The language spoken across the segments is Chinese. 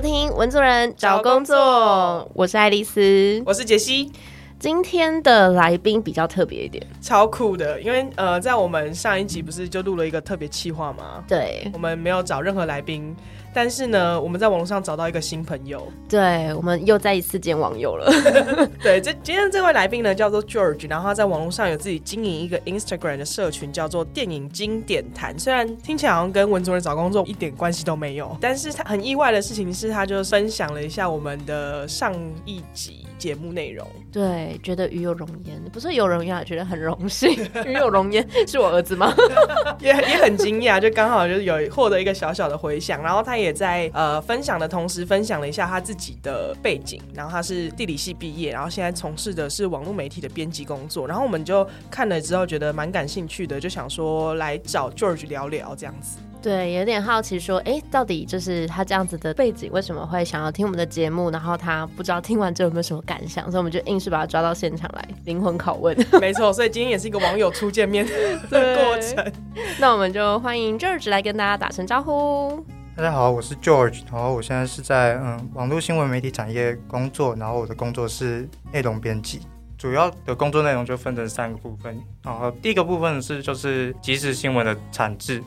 听《文主人找工作》，我是爱丽丝，我是杰西。今天的来宾比较特别一点，超酷的，因为呃，在我们上一集不是就录了一个特别企划吗？对，我们没有找任何来宾。但是呢，我们在网络上找到一个新朋友，对我们又再一次见网友了。对，这今天这位来宾呢叫做 George，然后他在网络上有自己经营一个 Instagram 的社群，叫做电影经典谈。虽然听起来好像跟文主任找工作一点关系都没有，但是他很意外的事情是，他就分享了一下我们的上一集节目内容。对，觉得与有容焉，不是有容焉，觉得很荣幸。与有容焉是我儿子吗？也也很惊讶，就刚好就是有获得一个小小的回响，然后他。也在呃分享的同时，分享了一下他自己的背景。然后他是地理系毕业，然后现在从事的是网络媒体的编辑工作。然后我们就看了之后，觉得蛮感兴趣的，就想说来找 George 聊聊这样子。对，有点好奇，说，哎，到底就是他这样子的背景，为什么会想要听我们的节目？然后他不知道听完之后有没有什么感想，所以我们就硬是把他抓到现场来灵魂拷问。没错，所以今天也是一个网友初见面的 过程。那我们就欢迎 George 来跟大家打声招呼。大家好，我是 George，然后我现在是在嗯网络新闻媒体产业工作，然后我的工作是内容编辑，主要的工作内容就分成三个部分，然后第一个部分是就是即时新闻的产制，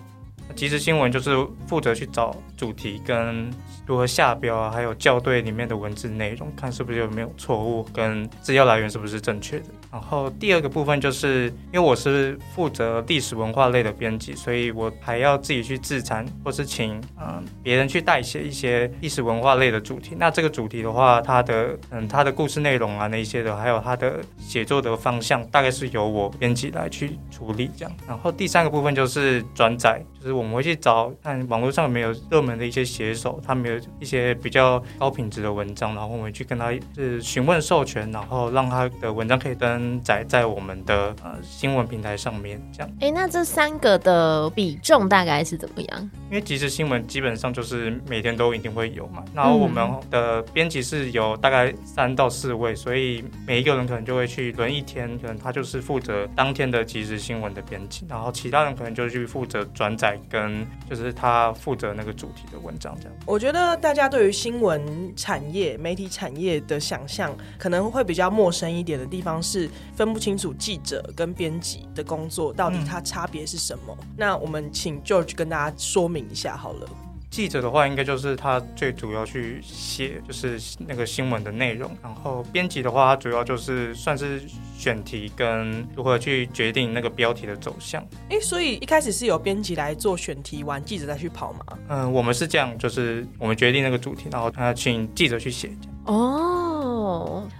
即时新闻就是负责去找主题跟。如何下标啊？还有校对里面的文字内容，看是不是有没有错误，跟资料来源是不是正确的。然后第二个部分就是，因为我是负责历史文化类的编辑，所以我还要自己去自产，或是请嗯别人去代写一些历史文化类的主题。那这个主题的话，它的嗯它的故事内容啊那一些的，还有它的写作的方向，大概是由我编辑来去处理这样。然后第三个部分就是转载，就是我们会去找看网络上有没有热门的一些写手，他们有。一些比较高品质的文章，然后我们去跟他是询问授权，然后让他的文章可以登载在我们的呃新闻平台上面。这样，哎，那这三个的比重大概是怎么样？因为即时新闻基本上就是每天都一定会有嘛，然后我们的编辑是有大概三到四位，所以每一个人可能就会去轮一天，可能他就是负责当天的即时新闻的编辑，然后其他人可能就去负责转载跟就是他负责那个主题的文章这样。我觉得。大家对于新闻产业、媒体产业的想象，可能会比较陌生一点的地方是分不清楚记者跟编辑的工作到底它差别是什么。那我们请 George 跟大家说明一下好了。记者的话，应该就是他最主要去写，就是那个新闻的内容。然后编辑的话，他主要就是算是选题跟如何去决定那个标题的走向。哎，所以一开始是有编辑来做选题，完记者再去跑吗？嗯，我们是这样，就是我们决定那个主题，然后他请记者去写。哦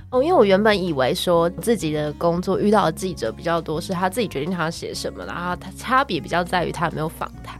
哦，因为我原本以为说自己的工作遇到的记者比较多，是他自己决定他要写什么，然后他差别比较在于他有没有访谈。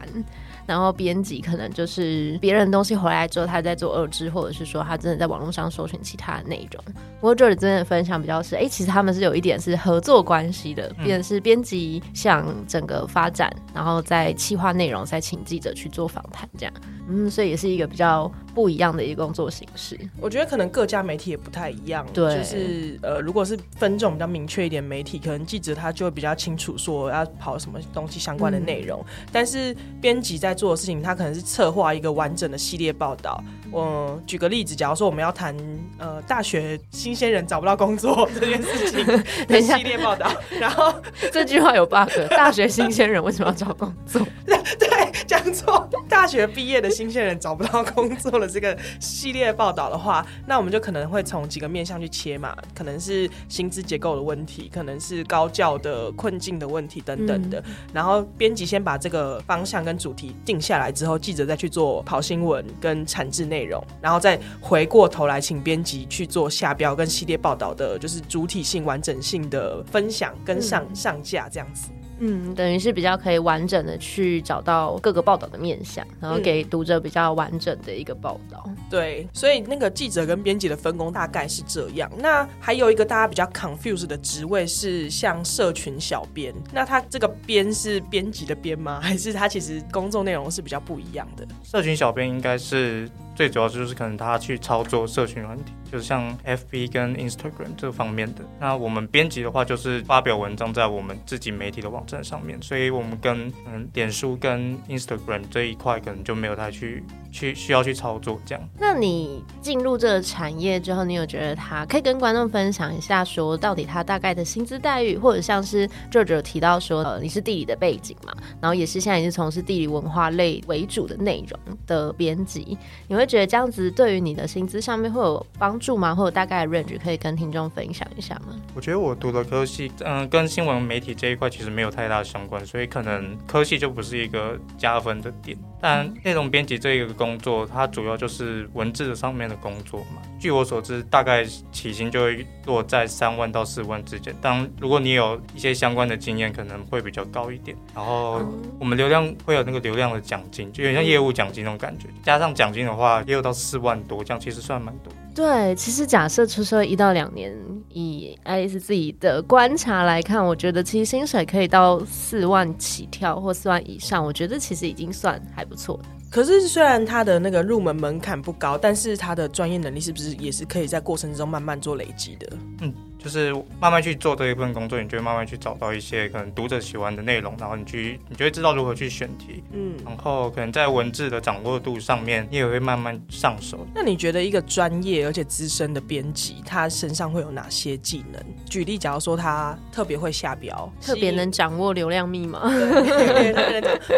然后编辑可能就是别人东西回来之后，他在做二制，或者是说他真的在网络上搜寻其他的内容。不过这里真的分享比较是，哎，其实他们是有一点是合作关系的，变是编辑向整个发展，然后再企划内容，再请记者去做访谈，这样。嗯，所以也是一个比较不一样的一个工作形式。我觉得可能各家媒体也不太一样。对，就是呃，如果是分这种比较明确一点媒体，可能记者他就会比较清楚说要跑什么东西相关的内容。但是编辑在做的事情，他可能是策划一个完整的系列报道。我举个例子，假如说我们要谈呃大学新鲜人找不到工作这件事情 的系列报道，然后这句话有 bug，大学新鲜人为什么要找工作？对，讲错，大学毕业的。新鲜人找不到工作的这个系列报道的话，那我们就可能会从几个面向去切嘛，可能是薪资结构的问题，可能是高教的困境的问题等等的。然后编辑先把这个方向跟主题定下来之后，记者再去做跑新闻跟产制内容，然后再回过头来请编辑去做下标跟系列报道的，就是主体性完整性的分享跟上上架这样子。嗯，等于是比较可以完整的去找到各个报道的面向，然后给读者比较完整的一个报道。对，所以那个记者跟编辑的分工大概是这样。那还有一个大家比较 confused 的职位是像社群小编，那他这个编是编辑的编吗？还是他其实工作内容是比较不一样的？社群小编应该是最主要就是可能他去操作社群软体。就是像 FB 跟 Instagram 这方面的。那我们编辑的话，就是发表文章在我们自己媒体的网站上面，所以我们跟嗯脸书跟 Instagram 这一块可能就没有太去去需要去操作这样。那你进入这个产业之后，你有觉得他可以跟观众分享一下，说到底他大概的薪资待遇，或者像是 George 有提到说，呃，你是地理的背景嘛，然后也是现在也是从事地理文化类为主的内容的编辑，你会觉得这样子对于你的薪资上面会有帮助吗？或者大概的 range 可以跟听众分享一下吗？我觉得我读的科系，嗯，跟新闻媒体这一块其实没有太大相关，所以可能科系就不是一个加分的点。但内容编辑这一个工作，它主要就是文字的上面的工作嘛。据我所知，大概起薪就会落在三万到四万之间。当如果你有一些相关的经验，可能会比较高一点。然后我们流量会有那个流量的奖金，就有点像业务奖金那种感觉。加上奖金的话，也有到四万多，这样其实算蛮多。对，其实假设出社一到两年，以爱丽丝自己的观察来看，我觉得其实薪水可以到四万起跳或四万以上，我觉得其实已经算还不错的。可是虽然他的那个入门门槛不高，但是他的专业能力是不是也是可以在过程之中慢慢做累积的？嗯。就是慢慢去做这一份工作，你就会慢慢去找到一些可能读者喜欢的内容，然后你去，你就会知道如何去选题，嗯，然后可能在文字的掌握度上面，你也会慢慢上手。那你觉得一个专业而且资深的编辑，他身上会有哪些技能？举例，假如说他特别会下标，特别能掌握流量密码，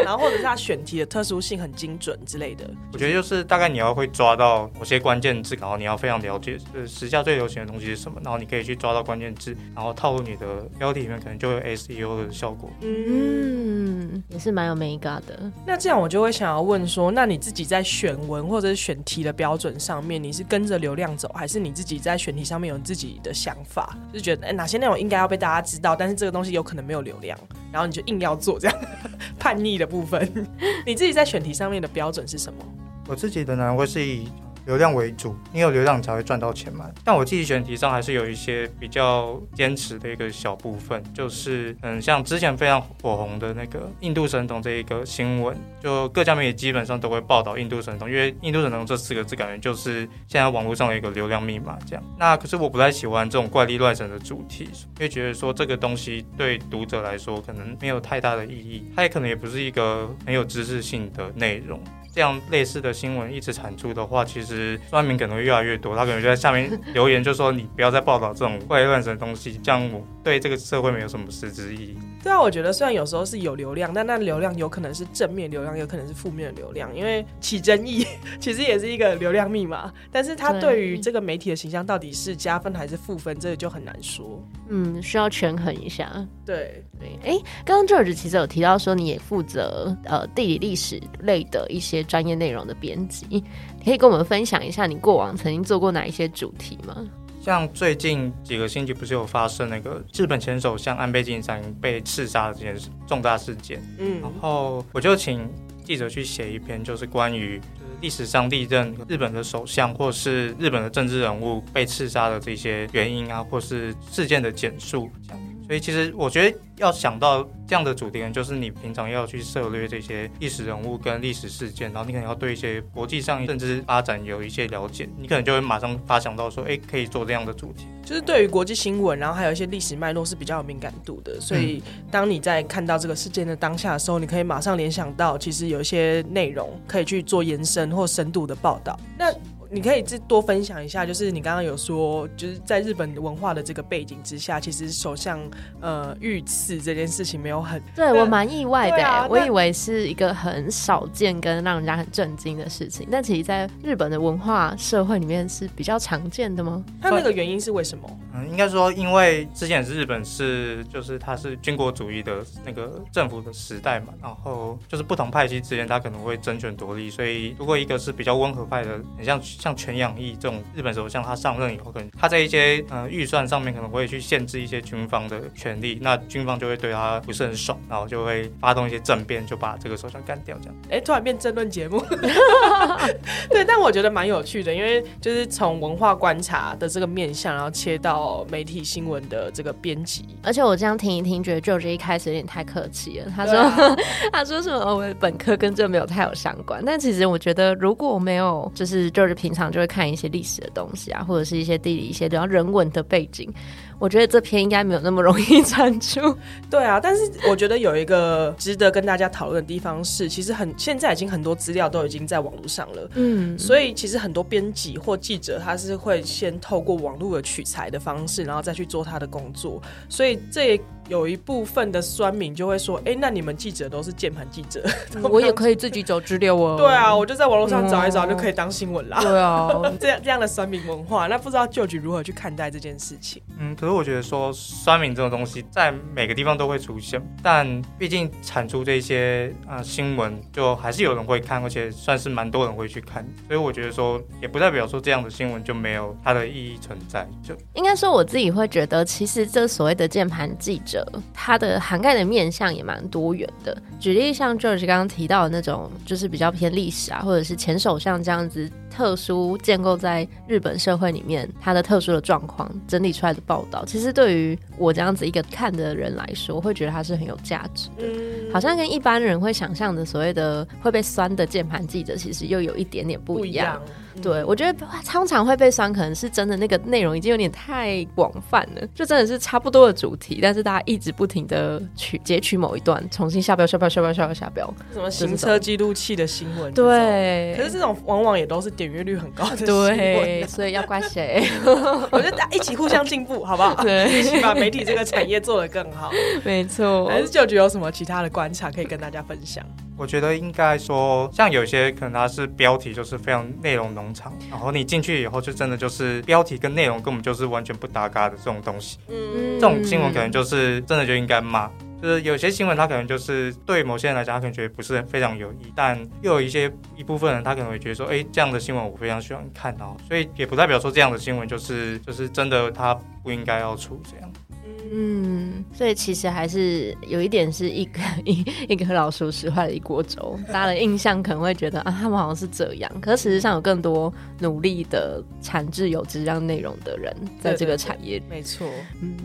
然后或者是他选题的特殊性很精准之类的。我觉得就是大概你要会抓到某些关键字，然后你要非常了解，呃，时下最流行的东西是什么，然后你可以去抓。到关键字，然后套入你的标题里面，可能就有 SEO 的效果。嗯，也是蛮有美感的。那这样我就会想要问说，那你自己在选文或者是选题的标准上面，你是跟着流量走，还是你自己在选题上面有自己的想法？就觉得哎，哪些内容应该要被大家知道，但是这个东西有可能没有流量，然后你就硬要做这样 叛逆的部分。你自己在选题上面的标准是什么？我自己的呢，会是以。流量为主，你有流量才会赚到钱嘛。但我自己选题上还是有一些比较坚持的一个小部分，就是嗯，像之前非常火红的那个印度神童这一个新闻，就各家媒体基本上都会报道印度神童，因为印度神童这四个字感觉就是现在网络上的一个流量密码这样。那可是我不太喜欢这种怪力乱神的主题，因为觉得说这个东西对读者来说可能没有太大的意义，它也可能也不是一个很有知识性的内容。这样类似的新闻一直产出的话，其实酸民可能会越来越多。他可能就在下面留言，就说你不要再报道这种怪力乱神的东西，这样我对这个社会没有什么实质意义。对啊，我觉得虽然有时候是有流量，但那流量有可能是正面流量，有可能是负面的流量，因为起争议其实也是一个流量密码。但是它对于这个媒体的形象到底是加分还是负分，这个就很难说。嗯，需要权衡一下。对对，哎，刚刚 George 其实有提到说你也负责呃地理历史类的一些。专业内容的编辑，你可以跟我们分享一下你过往曾经做过哪一些主题吗？像最近几个星期不是有发生那个日本前首相安倍晋三被刺杀的这件事重大事件，嗯，然后我就请记者去写一篇，就是关于历史上历任日本的首相或是日本的政治人物被刺杀的这些原因啊，或是事件的简述，这样。所以其实我觉得要想到这样的主题，就是你平常要去涉猎这些历史人物跟历史事件，然后你可能要对一些国际上甚至发展有一些了解，你可能就会马上发想到说，哎，可以做这样的主题。就是对于国际新闻，然后还有一些历史脉络是比较有敏感度的，所以当你在看到这个事件的当下的时候，你可以马上联想到，其实有一些内容可以去做延伸或深度的报道。那你可以再多分享一下，就是你刚刚有说，就是在日本文化的这个背景之下，其实首相呃遇刺这件事情没有很对我蛮意外的，我以为是一个很少见跟让人家很震惊的事情，但其实在日本的文化社会里面是比较常见的吗？它那个原因是为什么？嗯，应该说，因为之前是日本是就是它是军国主义的那个政府的时代嘛，然后就是不同派系之间它可能会争权夺利，所以如果一个是比较温和派的，很像。像全养义这种日本首相，他上任以后，可能他在一些呃预算上面可能会去限制一些军方的权利，那军方就会对他不是很爽，然后就会发动一些政变，就把这个首相干掉。这样，哎，突然变争论节目，对，但我觉得蛮有趣的，因为就是从文化观察的这个面向，然后切到到媒体新闻的这个编辑。而且我这样听一听，觉得 George 一开始有点太客气了。他说：“对 他说什么？哦我本科跟这没有太有相关。但其实我觉得，如果没有，就是 George 平常就会看一些历史的东西啊，或者是一些地理、一些比较人文的背景，我觉得这篇应该没有那么容易 产出。对啊，但是我觉得有一个值得跟大家讨论的地方是，其实很现在已经很多资料都已经在网络上了。嗯，所以其实很多编辑或记者，他是会先透过网络的取材的方式，然后再去做他的工作。所以这也有一部分的酸民就会说：“哎、那你们记者都是键盘记者，我也可以自己走资料哦。对啊，我就在网络上找一找嗯就可以当新闻啦。对啊，这样这样的酸民文化，那不知道旧局如何去看待这件事情？嗯，可是我觉得说酸民这种东西在每个地方都会出现，但毕竟产出这些啊、呃新闻，就还是有人会看，而且算是蛮多人会去看，所以我觉得说也不代表说这样的新闻就没有它的意义存在。就应该说我自己会觉得，其实这所谓的键盘记者，它的涵盖的面向也蛮多元的。举例像 George 刚刚提到的那种，就是比较偏历史啊，或者是前首相这样子特殊建构在日本社会里面它的特殊的状况整理出来的报道，其实对于我这样子一个看的人来说，会觉得它是很有价值的。嗯，好像跟一般人会想象的所谓的会被酸的键盘记者，其实又有一点点不一样。样。对，我觉得通常会被酸，可能是真的那个内容已经有点太广泛了，就真的是差不多的主题，但是大家一直不停的取截取某一段，重新下标、下标、下标、下标、下标。什么行车记录器的新闻？，对，可是这种往往也都是点阅率很高的。对，所以要怪谁？我觉得大家一起互相进步，好不好？对一起把媒体这个产业做得更好。没错还是舅舅有什么其他的观察可以跟大家分享？我觉得应该说，像有些可能它是标题就是非常内容农场，然后你进去以后就真的就是标题跟内容根本就是完全不搭嘎的这种东西。嗯这种新闻可能就是真的就应该骂。就是有些新闻，它可能就是对某些人来讲，他可能觉得不是非常有益，但又有一些一部分人，他可能会觉得说，哎、这样的新闻我非常喜欢看哦，所以也不代表说这样的新闻就是就是真的他不应该要出这样。嗯，所以其实还是有一点是一个一一个老鼠屎坏了一锅粥，大家的印象可能会觉得啊，他们好像是这样，可是事实上有更多努力的产制有质量内容的人在这个产业里。没错。嗯，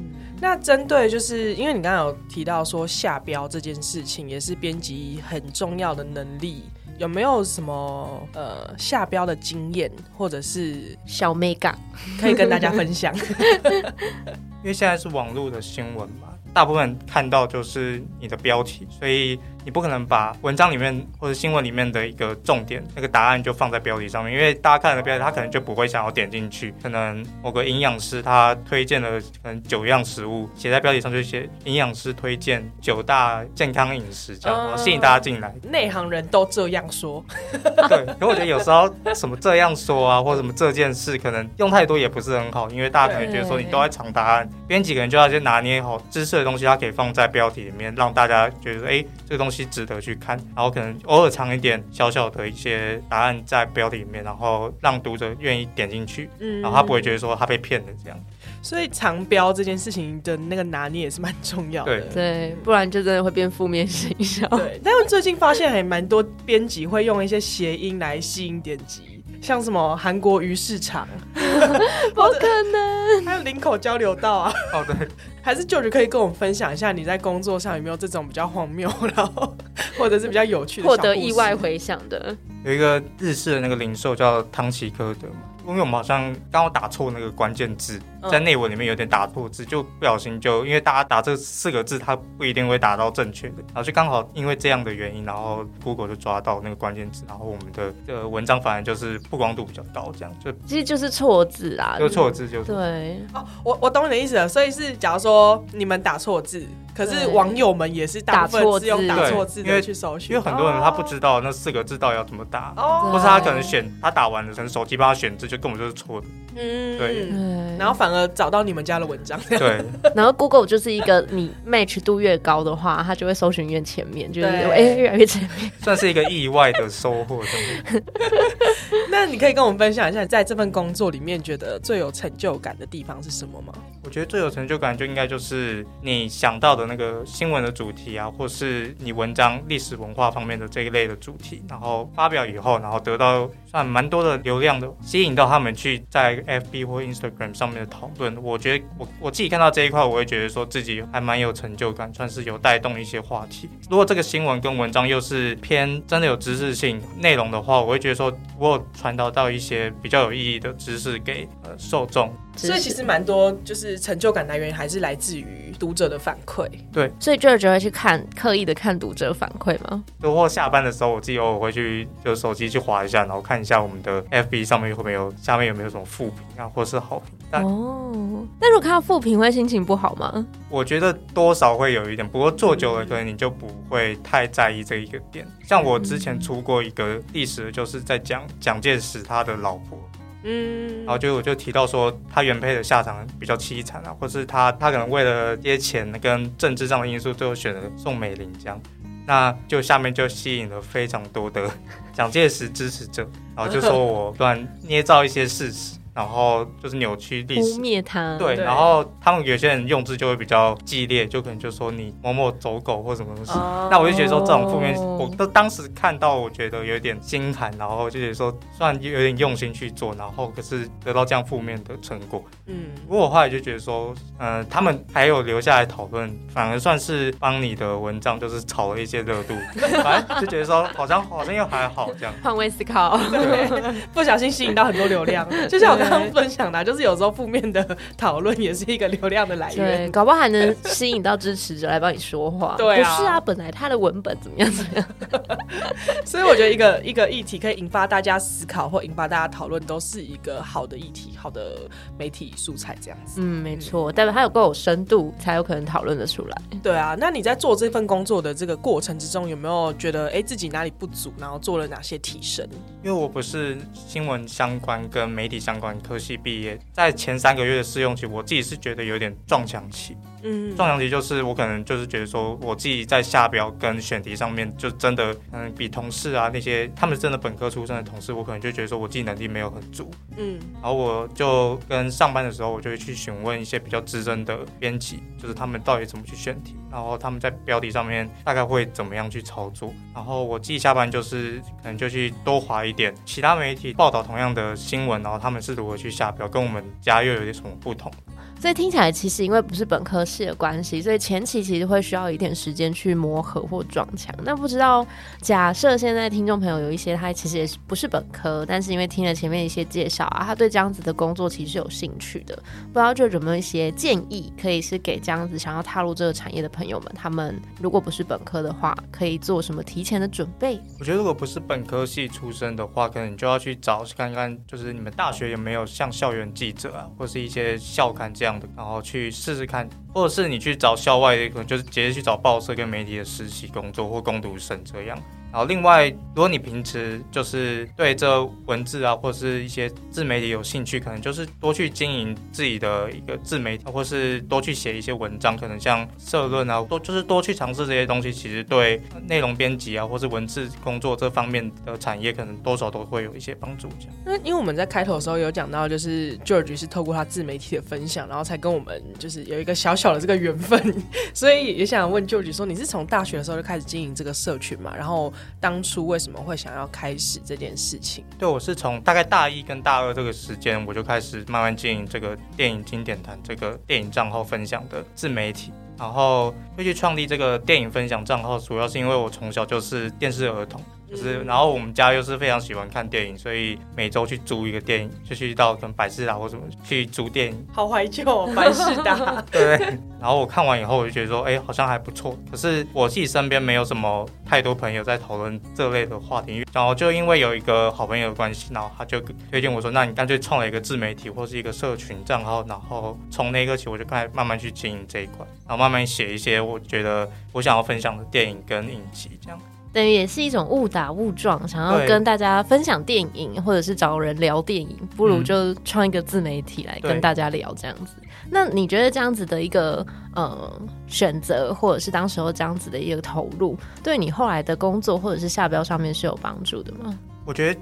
那针对就是因为你刚刚有提到说下标这件事情，也是编辑很重要的能力。有没有什么呃下标的经验，或者是小 mega 可以跟大家分享？因为现在是网络的新闻嘛，大部分看到就是你的标题，所以你不可能把文章里面或者新闻里面的一个重点那个答案就放在标题上面，因为大家看了标题，他可能就不会想要点进去。可能某个营养师他推荐了可能九样食物，写在标题上就写营养师推荐九大健康饮食这样，吸引大家进来。内行人都这样说，对，可我觉得有时候什么这样说啊，或者什么这件事，可能用太多也不是很好，因为大家可能觉得说你都在藏答案，编辑可能就要先拿捏好知识的东西，它可以放在标题里面，让大家觉得哎、这个东西值得去看，然后可能偶尔藏一点小小的一些答案在标题里面，然后让读者愿意点进去，嗯然后他不会觉得说他被骗了这样。所以藏标这件事情的那个拿捏也是蛮重要的。对对，不然就真的会变负面形象。对，但是最近发现还蛮多编辑会用一些谐音来吸引点击，像什么韩国鱼市场，不可能。还有林口交流道啊。哦，对，还是舅舅可以跟我们分享一下你在工作上有没有这种比较荒谬，然后 或者是比较有趣的获得意外回响的，有一个日式的那个零售叫汤奇科德嘛，因为我们好像刚好打错那个关键字，嗯。在内文里面有点打错字，就不小心就因为大家打这四个字，它不一定会打到正确的，然后就刚好因为这样的原因，然后 Google 就抓到那个关键字，然后我们的呃文章反而就是曝光度比较高，这样。就其实就是错字啊。就错字就对，哦，我我懂你的意思了，所以是假如说你们打错字，可是网友们也是大部分是用打打错字的因为去搜寻，因为很多人他不知道那四个字到底要怎么打。哦，或是他可能选他打完了，可能手机帮他选字，就根本就是错的。嗯对对，然后反而找到你们家的文章，对，然后 Google 就是一个你 match 度越高的话，它就会搜寻越前面，就是对哎、越来越前面。算是一个意外的收获。这样 那你可以跟我们分享一下，在这份工作里面觉得最有成就感的地方是什么吗？我觉得最有成就感就应该就是你想到的那个新闻的主题啊，或是你文章历史文化方面的这一类的主题，然后发表以后，然后得到算蛮多的流量的，吸引到他们去在 FB 或 Instagram 上面的讨论。我觉得我我自己看到这一块，我会觉得说自己还蛮有成就感，算是有带动一些话题。如果这个新闻跟文章又是偏真的有知识性内容的话，我会觉得说我有传达到一些比较有意义的知识给呃受众。所以其实蛮多就是成就感来源还是来自于读者的反馈。对，所以 George 会去看刻意的看读者反馈吗？如果下班的时候，我自己偶尔会去就手机去划一下，然后看一下我们的 FB 上面会不会有下面有没有什么负评啊，或是好评。但哦，那如果看到负评，会心情不好吗？我觉得多少会有一点，不过做久了，可能你就不会太在意这一个点。像我之前出过一个历史，就是在讲蒋介石他的老婆。嗯，然后就我就提到说，他原配的下场比较凄惨啊，或是他他可能为了这些钱跟政治上的因素，最后选择宋美龄这样，那就下面就吸引了非常多的蒋介石支持者，然后就说我乱捏造一些事实。然后就是扭曲历史，污蔑他。对，然后他们有些人用字就会比较激烈，就可能就说你某某走狗或什么东西。那我就觉得说这种负面，我都当时看到，我觉得有点心寒，然后就觉得说虽然有点用心去做，然后可是得到这样负面的成果。嗯，不过我后来就觉得说，嗯，他们还有留下来讨论，反而算是帮你的文章就是炒了一些热度，反正就觉得说好像好像又还好这样。换位思考，对，不小心吸引到很多流量，就像我。刚刚分享的，就是有时候负面的讨论也是一个流量的来源，对，搞不好还能吸引到支持者来帮你说话。对啊，不是啊，本来他的文本怎么样怎么样，所以我觉得一个一个议题可以引发大家思考或引发大家讨论，都是一个好的议题，好的媒体素材这样子。嗯，没错，代表它有够有深度，才有可能讨论的出来。对啊，那你在做这份工作的这个过程之中，有没有觉得哎自己哪里不足，然后做了哪些提升？因为我不是新闻相关跟媒体相关。科系毕业，在前三个月的试用期，我自己是觉得有点撞墙期。嗯，撞墙期就是我可能就是觉得说，我自己在下标跟选题上面，就真的嗯，比同事啊那些他们真的本科出身的同事，我可能就觉得说我自己能力没有很足。嗯，然后我就跟上班的时候，我就会去询问一些比较资深的编辑，就是他们到底怎么去选题，然后他们在标题上面大概会怎么样去操作。然后我自己下班就是可能就去多划一点其他媒体报道同样的新闻，然后他们是如何去下标，跟我们家又有点什么不同。所以听起来，其实因为不是本科系的关系，所以前期其实会需要一点时间去磨合或撞墙。那不知道，假设现在听众朋友有一些他其实也是不是本科，但是因为听了前面一些介绍啊，他对这样子的工作其实有兴趣的，不知道就有没有一些建议，可以是给这样子想要踏入这个产业的朋友们，他们如果不是本科的话，可以做什么提前的准备？我觉得如果不是本科系出身的话，可能你就要去找看看，就是你们大学有没有像校园记者啊，或是一些校刊这样。然后去试试看，或者是你去找校外的，可能就是直接去找报社跟媒体的实习工作或攻读生这样。然后另外，如果你平时就是对这文字啊，或是一些自媒体有兴趣，可能就是多去经营自己的一个自媒体，或是多去写一些文章，可能像社论啊，多就是多去尝试这些东西，其实对内容编辑啊，或是文字工作这方面的产业，可能多少都会有一些帮助。那因为我们在开头的时候有讲到，就是 George 是透过他自媒体的分享，然后才跟我们就是有一个小小的这个缘分，所以也想问 George 说，你是从大学的时候就开始经营这个社群嘛？然后当初为什么会想要开始这件事情？对我是从大概大一跟大二这个时间，我就开始慢慢经营这个电影经典谈这个电影账号分享的自媒体，然后会去创立这个电影分享账号，主要是因为我从小就是电视儿童。就是，然后我们家又是非常喜欢看电影，所以每周去租一个电影，就去到跟百事达或什么去租电影。好怀旧，哦百事达。对。然后我看完以后，我就觉得说，哎，好像还不错。可是我自己身边没有什么太多朋友在讨论这类的话题。然后就因为有一个好朋友的关系，然后他就推荐我说，那你干脆创了一个自媒体或是一个社群账号，然后从那个起我就开始慢慢去经营这一块，然后慢慢写一些我觉得我想要分享的电影跟影集这样。等于也是一种误打误撞，想要跟大家分享电影，或者是找人聊电影，不如就创一个自媒体来跟大家聊这样子。那你觉得这样子的一个呃选择，或者是当时候这样子的一个投入，对你后来的工作或者是下标上面是有帮助的吗？我觉得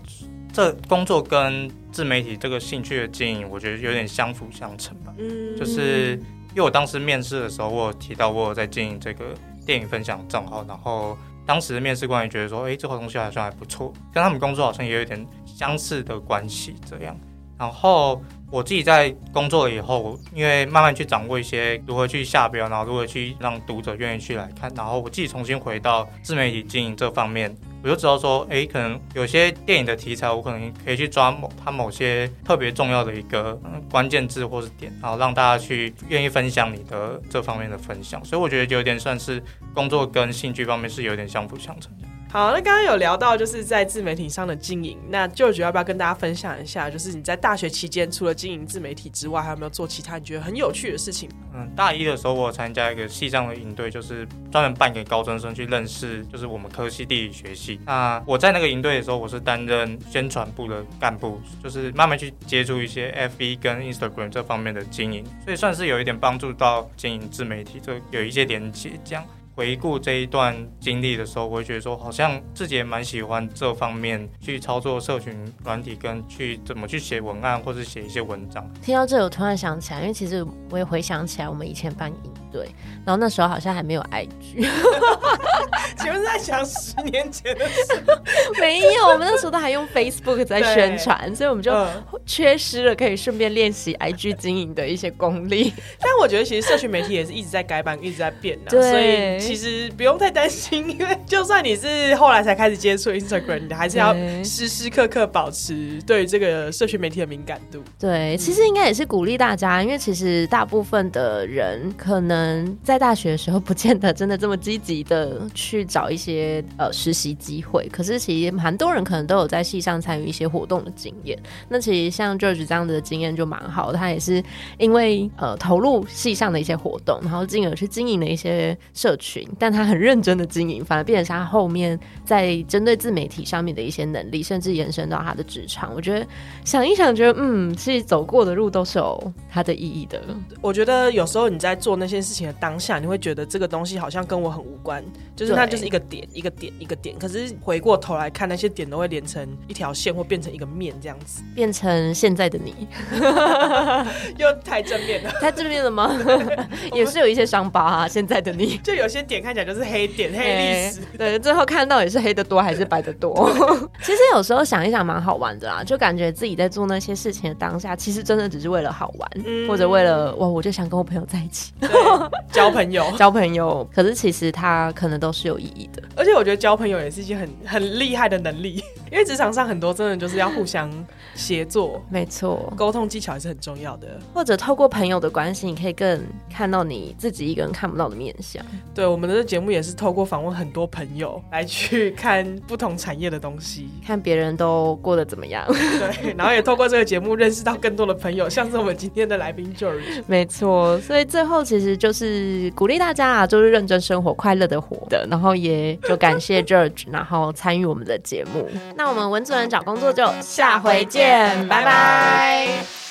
这工作跟自媒体这个兴趣的经营，我觉得有点相辅相成吧。嗯，就是因为我当时面试的时候，我有提到我有在经营这个电影分享账号，然后当时的面试官也觉得说，哎，这个东西好像还不错，跟他们工作好像也有点相似的关系这样。然后我自己在工作了以后，因为慢慢去掌握一些如何去下标，然后如何去让读者愿意去来看，然后我自己重新回到自媒体经营这方面。我就知道说，哎，可能有些电影的题材，我可能可以去抓某它某些特别重要的一个关键字或是点，然后让大家去愿意分享你的这方面的分享。所以我觉得有点算是工作跟兴趣方面是有点相辅相成的。好，那刚刚有聊到就是在自媒体上的经营，那舅舅要不要跟大家分享一下，就是你在大学期间除了经营自媒体之外，还有没有做其他你觉得很有趣的事情？嗯，大一的时候我参加一个系上的营队，就是专门办给高中生去认识，就是我们科系地理学系。那我在那个营队的时候，我是担任宣传部的干部，就是慢慢去接触一些 FB 跟 Instagram 这方面的经营，所以算是有一点帮助到经营自媒体，就有一些连接这样。回顾这一段经历的时候，我会觉得说，好像自己也蛮喜欢这方面去操作社群软体，跟去怎么去写文案或者写一些文章。听到这，我突然想起来，因为其实我也回想起来，我们以前办营队，然后那时候好像还没有 IG。请问在想十年前的事？没有，我们那时候都还用 Facebook 在宣传，所以我们就缺失了可以顺便练习 IG 经营的一些功力。但我觉得其实社群媒体也是一直在改版，一直在变的，所以其实不用太担心，因为就算你是后来才开始接触 Instagram，你还是要时时刻刻保持对这个社群媒体的敏感度。对，其实应该也是鼓励大家，因为其实大部分的人可能嗯在大学的时候不见得真的这么积极的去。找一些呃实习机会，可是其实蛮多人可能都有在戏上参与一些活动的经验。那其实像 George 这样的经验就蛮好，他也是因为呃投入戏上的一些活动，然后进而去经营了一些社群，但他很认真的经营，反而变成他后面在针对自媒体上面的一些能力，甚至延伸到他的职场。我觉得想一想，觉得嗯，其实走过的路都是有它的意义的。我觉得有时候你在做那些事情的当下，你会觉得这个东西好像跟我很无关，就是它就。是一个点一个点一个点，可是回过头来看，那些点都会连成一条线，或变成一个面这样子，变成现在的你，又太正面了，太正面了吗？也是有一些伤疤啊。现在的你，就有些点看起来就是黑点，黑历史。对，最后看到也是黑的多还是白的多？其实有时候想一想，蛮好玩的啦，就感觉自己在做那些事情的当下，其实真的只是为了好玩，或者为了哇，我就想跟我朋友在一起 交朋友，交朋友。可是其实它可能都是有意义的。而且我觉得交朋友也是一件很很厉害的能力，因为职场上很多真的就是要互相协作，没错，沟通技巧也是很重要的。或者透过朋友的关系，你可以更看到你自己一个人看不到的面相。对，我们的节目也是透过访问很多朋友来去看不同产业的东西，看别人都过得怎么样。对，然后也透过这个节目认识到更多的朋友，像是我们今天的来宾 George。没错，所以最后其实就是鼓励大家啊，就是认真生活，快乐的活的，然后也。就感谢 George，然后参与我们的节目。那我们文主任找工作就下回见，拜拜。